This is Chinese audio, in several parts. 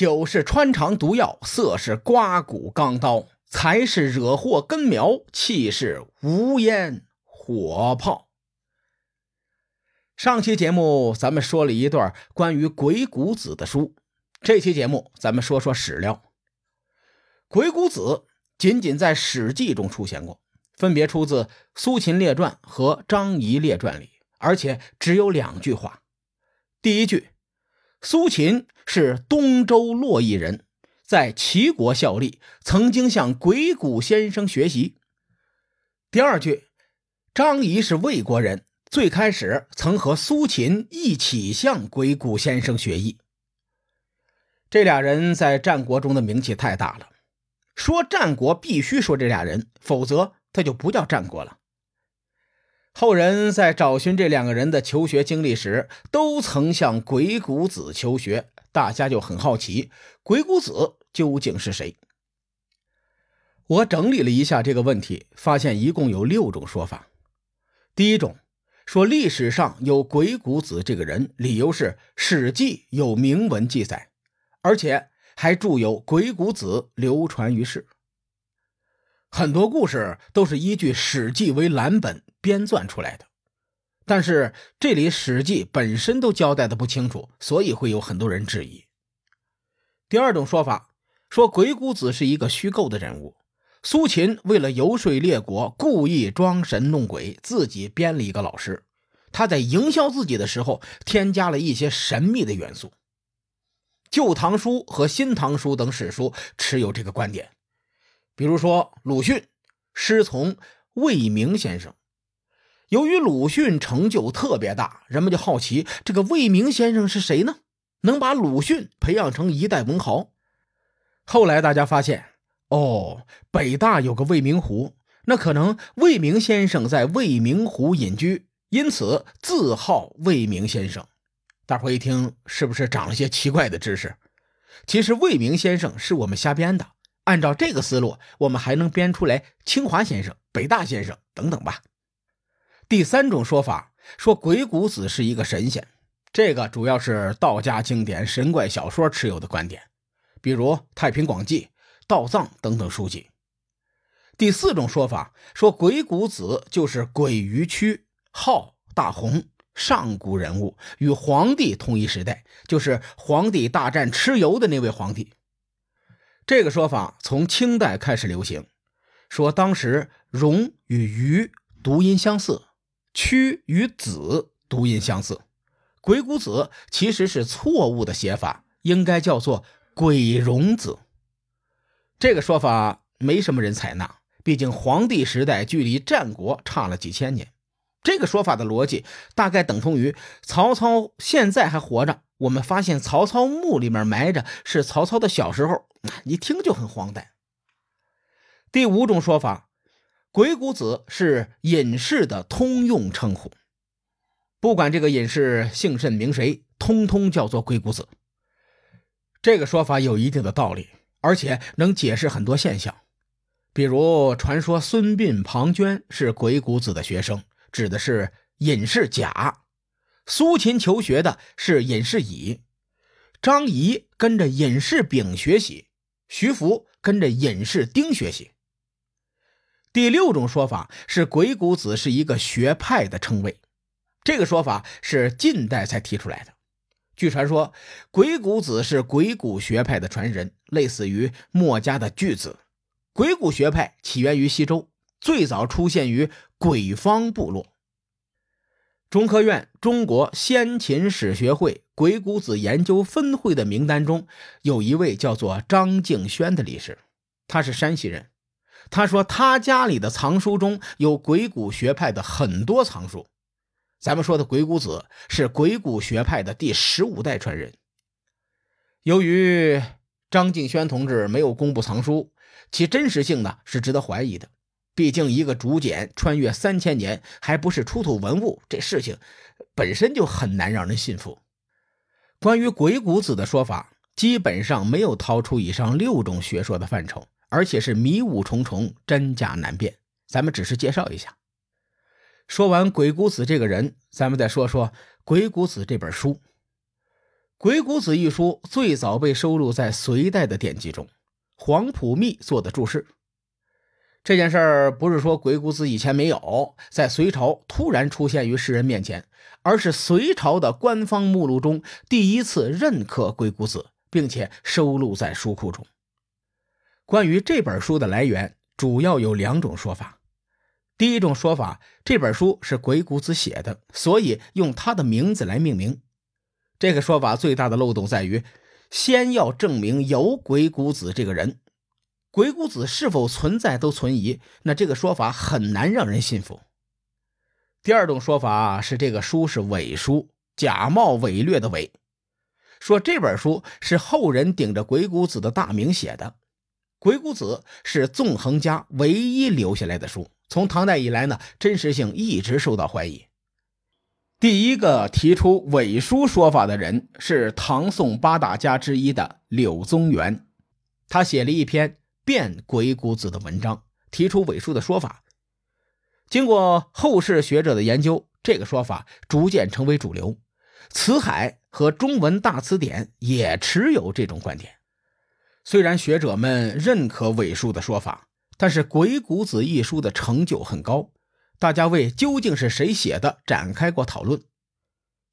酒是穿肠毒药，色是刮骨钢刀，财是惹祸根苗，气是无烟火炮。上期节目咱们说了一段关于鬼谷子的书，这期节目咱们说说史料。鬼谷子仅仅在《史记》中出现过，分别出自《苏秦列传》和《张仪列传》里，而且只有两句话。第一句，苏秦是东周洛邑人，在齐国效力，曾经向鬼谷先生学习。第二句，张仪是魏国人。最开始曾和苏秦一起向鬼谷先生学艺。这俩人在战国中的名气太大了，说战国必须说这俩人，否则他就不叫战国了。后人在找寻这两个人的求学经历时，都曾向鬼谷子求学，大家就很好奇，鬼谷子究竟是谁？我整理了一下这个问题，发现一共有六种说法。第一种。说历史上有鬼谷子这个人，理由是《史记》有明文记载，而且还著有《鬼谷子》流传于世。很多故事都是依据《史记》为蓝本编撰出来的，但是这里《史记》本身都交代的不清楚，所以会有很多人质疑。第二种说法说鬼谷子是一个虚构的人物。苏秦为了游说列国，故意装神弄鬼，自己编了一个老师。他在营销自己的时候，添加了一些神秘的元素。《旧唐书》和《新唐书》等史书持有这个观点。比如说，鲁迅师从魏明先生，由于鲁迅成就特别大，人们就好奇这个魏明先生是谁呢？能把鲁迅培养成一代文豪？后来大家发现。哦，北大有个未名湖，那可能魏明先生在未名湖隐居，因此自号魏明先生。大伙一听，是不是长了些奇怪的知识？其实魏明先生是我们瞎编的。按照这个思路，我们还能编出来清华先生、北大先生等等吧。第三种说法说鬼谷子是一个神仙，这个主要是道家经典神怪小说持有的观点，比如《太平广记》。道藏等等书籍。第四种说法说，鬼谷子就是鬼鱼区，号大洪，上古人物，与黄帝同一时代，就是黄帝大战蚩尤的那位皇帝。这个说法从清代开始流行，说当时“荣”与“鱼”读音相似，“屈”与“子”读音相似，鬼谷子其实是错误的写法，应该叫做鬼荣子。这个说法没什么人采纳，毕竟黄帝时代距离战国差了几千年。这个说法的逻辑大概等同于曹操现在还活着，我们发现曹操墓里面埋着是曹操的小时候，一听就很荒诞。第五种说法，鬼谷子是隐士的通用称呼，不管这个隐士姓甚名谁，通通叫做鬼谷子。这个说法有一定的道理。而且能解释很多现象，比如传说孙膑、庞涓是鬼谷子的学生，指的是隐士甲；苏秦求学的是隐士乙；张仪跟着隐士丙学习，徐福跟着隐士丁学习。第六种说法是鬼谷子是一个学派的称谓，这个说法是近代才提出来的。据传说，鬼谷子是鬼谷学派的传人，类似于墨家的巨子。鬼谷学派起源于西周，最早出现于鬼方部落。中科院中国先秦史学会鬼谷子研究分会的名单中，有一位叫做张敬轩的理事，他是山西人。他说，他家里的藏书中有鬼谷学派的很多藏书。咱们说的鬼谷子是鬼谷学派的第十五代传人。由于张敬轩同志没有公布藏书，其真实性呢是值得怀疑的。毕竟一个竹简穿越三千年，还不是出土文物，这事情本身就很难让人信服。关于鬼谷子的说法，基本上没有超出以上六种学说的范畴，而且是迷雾重重，真假难辨。咱们只是介绍一下。说完鬼谷子这个人，咱们再说说鬼谷子这本书。鬼谷子》一书最早被收录在隋代的典籍中，黄埔密做的注释。这件事儿不是说鬼谷子以前没有在隋朝突然出现于世人面前，而是隋朝的官方目录中第一次认可鬼谷子，并且收录在书库中。关于这本书的来源，主要有两种说法。第一种说法，这本书是鬼谷子写的，所以用他的名字来命名。这个说法最大的漏洞在于，先要证明有鬼谷子这个人，鬼谷子是否存在都存疑，那这个说法很难让人信服。第二种说法是这个书是伪书，假冒伪劣的伪，说这本书是后人顶着鬼谷子的大名写的。鬼谷子是纵横家唯一留下来的书，从唐代以来呢，真实性一直受到怀疑。第一个提出伪书说法的人是唐宋八大家之一的柳宗元，他写了一篇辩鬼谷子的文章，提出伪书的说法。经过后世学者的研究，这个说法逐渐成为主流。辞海和中文大辞典也持有这种观点。虽然学者们认可伪书的说法，但是《鬼谷子》一书的成就很高。大家为究竟是谁写的展开过讨论。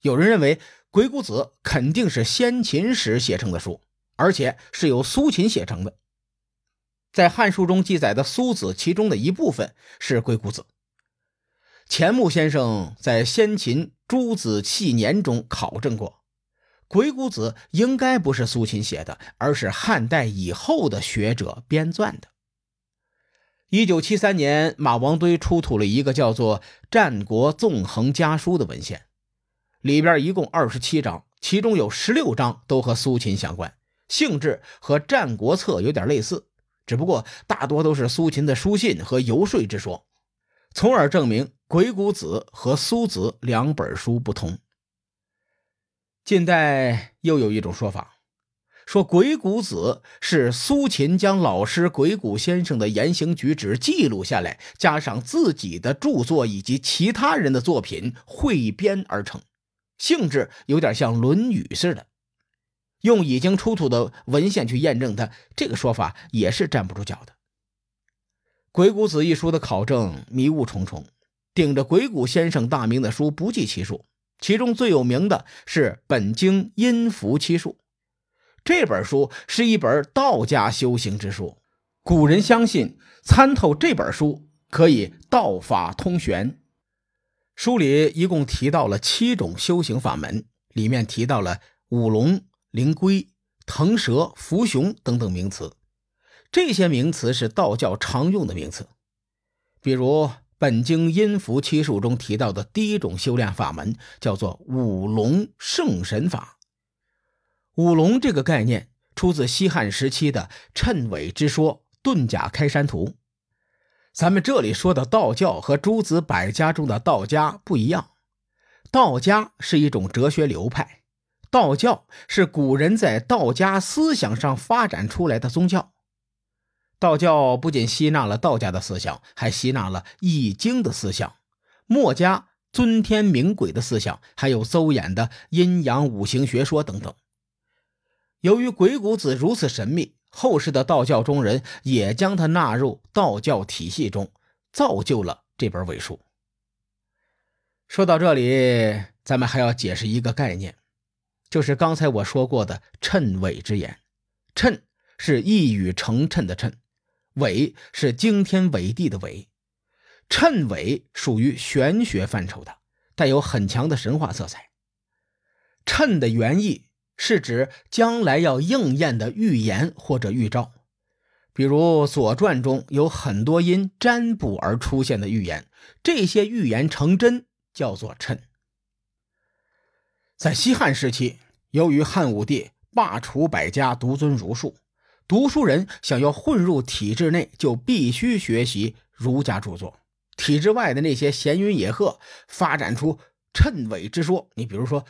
有人认为《鬼谷子》肯定是先秦时写成的书，而且是由苏秦写成的。在《汉书》中记载的苏子，其中的一部分是《鬼谷子》。钱穆先生在先秦诸子纪年中考证过，《鬼谷子》应该不是苏秦写的，而是汉代以后的学者编撰的。一九七三年，马王堆出土了一个叫做《战国纵横家书》的文献，里边一共二十七章，其中有十六章都和苏秦相关，性质和《战国策》有点类似，只不过大多都是苏秦的书信和游说之说，从而证明《鬼谷子》和苏子两本书不同。近代又有一种说法。说鬼谷子是苏秦将老师鬼谷先生的言行举止记录下来，加上自己的著作以及其他人的作品汇编而成，性质有点像《论语》似的。用已经出土的文献去验证它，这个说法也是站不住脚的。《鬼谷子》一书的考证迷雾重重，顶着鬼谷先生大名的书不计其数，其中最有名的是《本经阴符七术》。这本书是一本道家修行之书，古人相信参透这本书可以道法通玄。书里一共提到了七种修行法门，里面提到了五龙、灵龟、腾蛇、伏熊等等名词。这些名词是道教常用的名词，比如《本经音符七术》中提到的第一种修炼法门叫做五龙圣神法。五龙这个概念出自西汉时期的谶纬之说《遁甲开山图》。咱们这里说的道教和诸子百家中的道家不一样，道家是一种哲学流派，道教是古人在道家思想上发展出来的宗教。道教不仅吸纳了道家的思想，还吸纳了《易经》的思想，墨家尊天明鬼的思想，还有邹衍的阴阳五行学说等等。由于鬼谷子如此神秘，后世的道教中人也将它纳入道教体系中，造就了这本伪书。说到这里，咱们还要解释一个概念，就是刚才我说过的谶纬之言。谶是一语成谶的谶，纬是惊天纬地的纬。谶纬属于玄学范畴的，带有很强的神话色彩。谶的原意。是指将来要应验的预言或者预兆，比如《左传》中有很多因占卜而出现的预言，这些预言成真叫做谶。在西汉时期，由于汉武帝罢黜百家，独尊儒术，读书人想要混入体制内，就必须学习儒家著作。体制外的那些闲云野鹤，发展出谶纬之说。你比如说《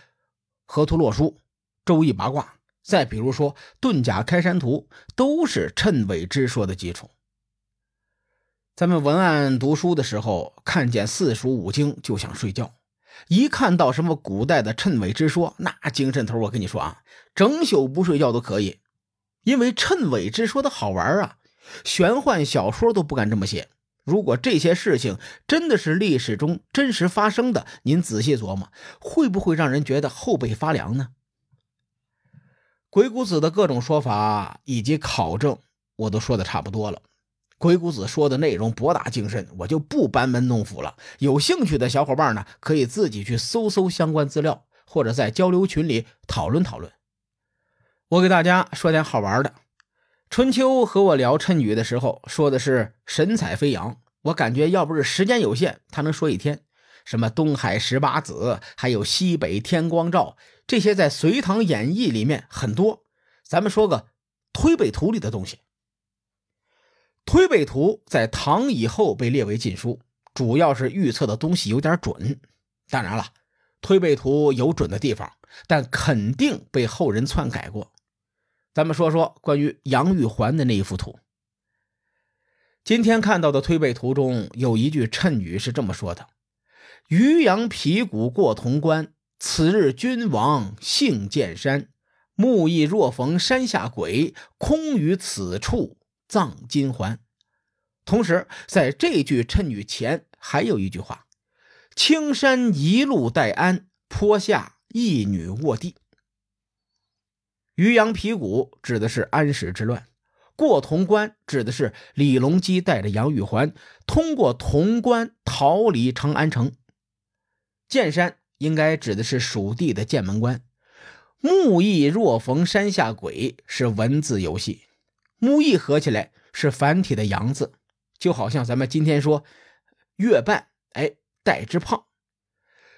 河图洛书》。周易八卦，再比如说遁甲开山图，都是谶纬之说的基础。咱们文案读书的时候，看见四书五经就想睡觉，一看到什么古代的谶纬之说，那精神头，我跟你说啊，整宿不睡觉都可以。因为谶纬之说的好玩啊，玄幻小说都不敢这么写。如果这些事情真的是历史中真实发生的，您仔细琢磨，会不会让人觉得后背发凉呢？鬼谷子的各种说法以及考证，我都说的差不多了。鬼谷子说的内容博大精深，我就不班门弄斧了。有兴趣的小伙伴呢，可以自己去搜搜相关资料，或者在交流群里讨论讨论。我给大家说点好玩的。春秋和我聊谶语的时候，说的是神采飞扬。我感觉要不是时间有限，他能说一天。什么东海十八子，还有西北天光照，这些在《隋唐演义》里面很多。咱们说个推背图里的东西。推背图在唐以后被列为禁书，主要是预测的东西有点准。当然了，推背图有准的地方，但肯定被后人篡改过。咱们说说关于杨玉环的那一幅图。今天看到的推背图中有一句谶语是这么说的：“渔阳鼙鼓过潼关，此日君王幸见山。木易若逢山下鬼，空于此处葬金环。”同时，在这句谶语前还有一句话：“青山一路待安，坡下一女卧地。”渔阳鼙鼓指的是安史之乱，过潼关指的是李隆基带着杨玉环通过潼关逃离长安城。剑山应该指的是蜀地的剑门关。木易若逢山下鬼是文字游戏，木易合起来是繁体的阳字，就好像咱们今天说月半，哎，带之胖。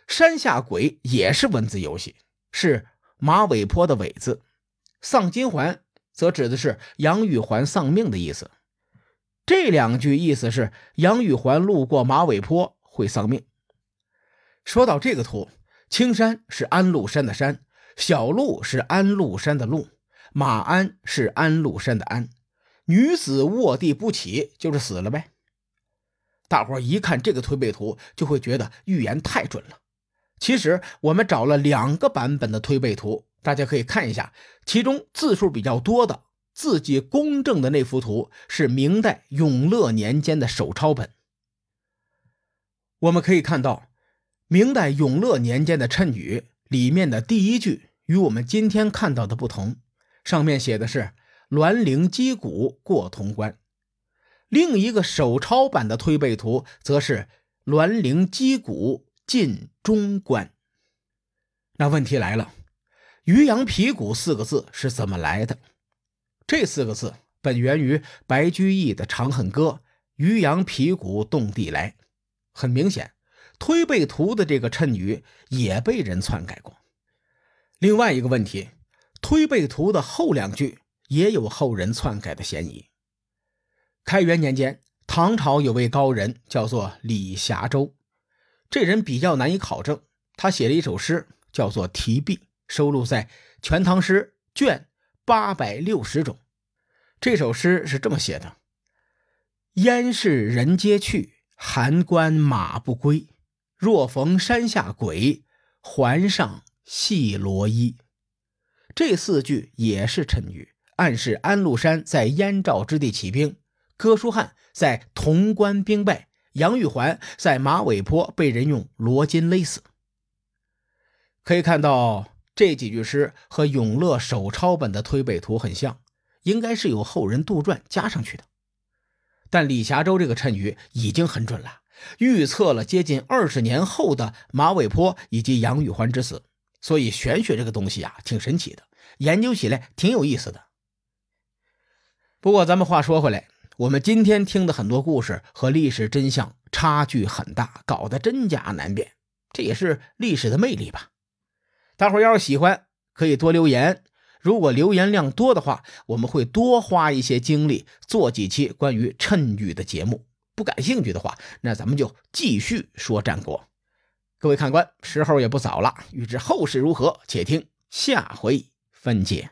山下鬼也是文字游戏，是马尾坡的尾字。丧金环则指的是杨玉环丧命的意思。这两句意思是杨玉环路过马尾坡会丧命。说到这个图，青山是安禄山的山，小路是安禄山的路，马鞍是安禄山的鞍，女子卧地不起就是死了呗。大伙一看这个推背图，就会觉得预言太准了。其实我们找了两个版本的推背图。大家可以看一下，其中字数比较多的、字迹公正的那幅图是明代永乐年间的手抄本。我们可以看到，明代永乐年间的谶语里面的第一句与我们今天看到的不同，上面写的是“栾陵击鼓过潼关”，另一个手抄版的推背图则是“栾陵击鼓进中关”。那问题来了。渔阳鼙鼓四个字是怎么来的？这四个字本源于白居易的《长恨歌》，渔阳鼙鼓动地来。很明显，推背图的这个谶语也被人篡改过。另外一个问题，推背图的后两句也有后人篡改的嫌疑。开元年间，唐朝有位高人叫做李霞洲，这人比较难以考证，他写了一首诗，叫做《题壁》。收录在《全唐诗》卷八百六十种。这首诗是这么写的：“燕市人皆去，函关马不归。若逢山下鬼，环上系罗衣。”这四句也是谶语，暗示安禄山在燕赵之地起兵，哥舒翰在潼关兵败，杨玉环在马尾坡被人用罗巾勒死。可以看到。这几句诗和永乐手抄本的推背图很像，应该是有后人杜撰加上去的。但李霞洲这个谶语已经很准了，预测了接近二十年后的马尾坡以及杨玉环之死。所以玄学这个东西啊，挺神奇的，研究起来挺有意思的。不过咱们话说回来，我们今天听的很多故事和历史真相差距很大，搞得真假难辨，这也是历史的魅力吧。大伙要是喜欢，可以多留言。如果留言量多的话，我们会多花一些精力做几期关于谶语的节目。不感兴趣的话，那咱们就继续说战国。各位看官，时候也不早了，欲知后事如何，且听下回分解。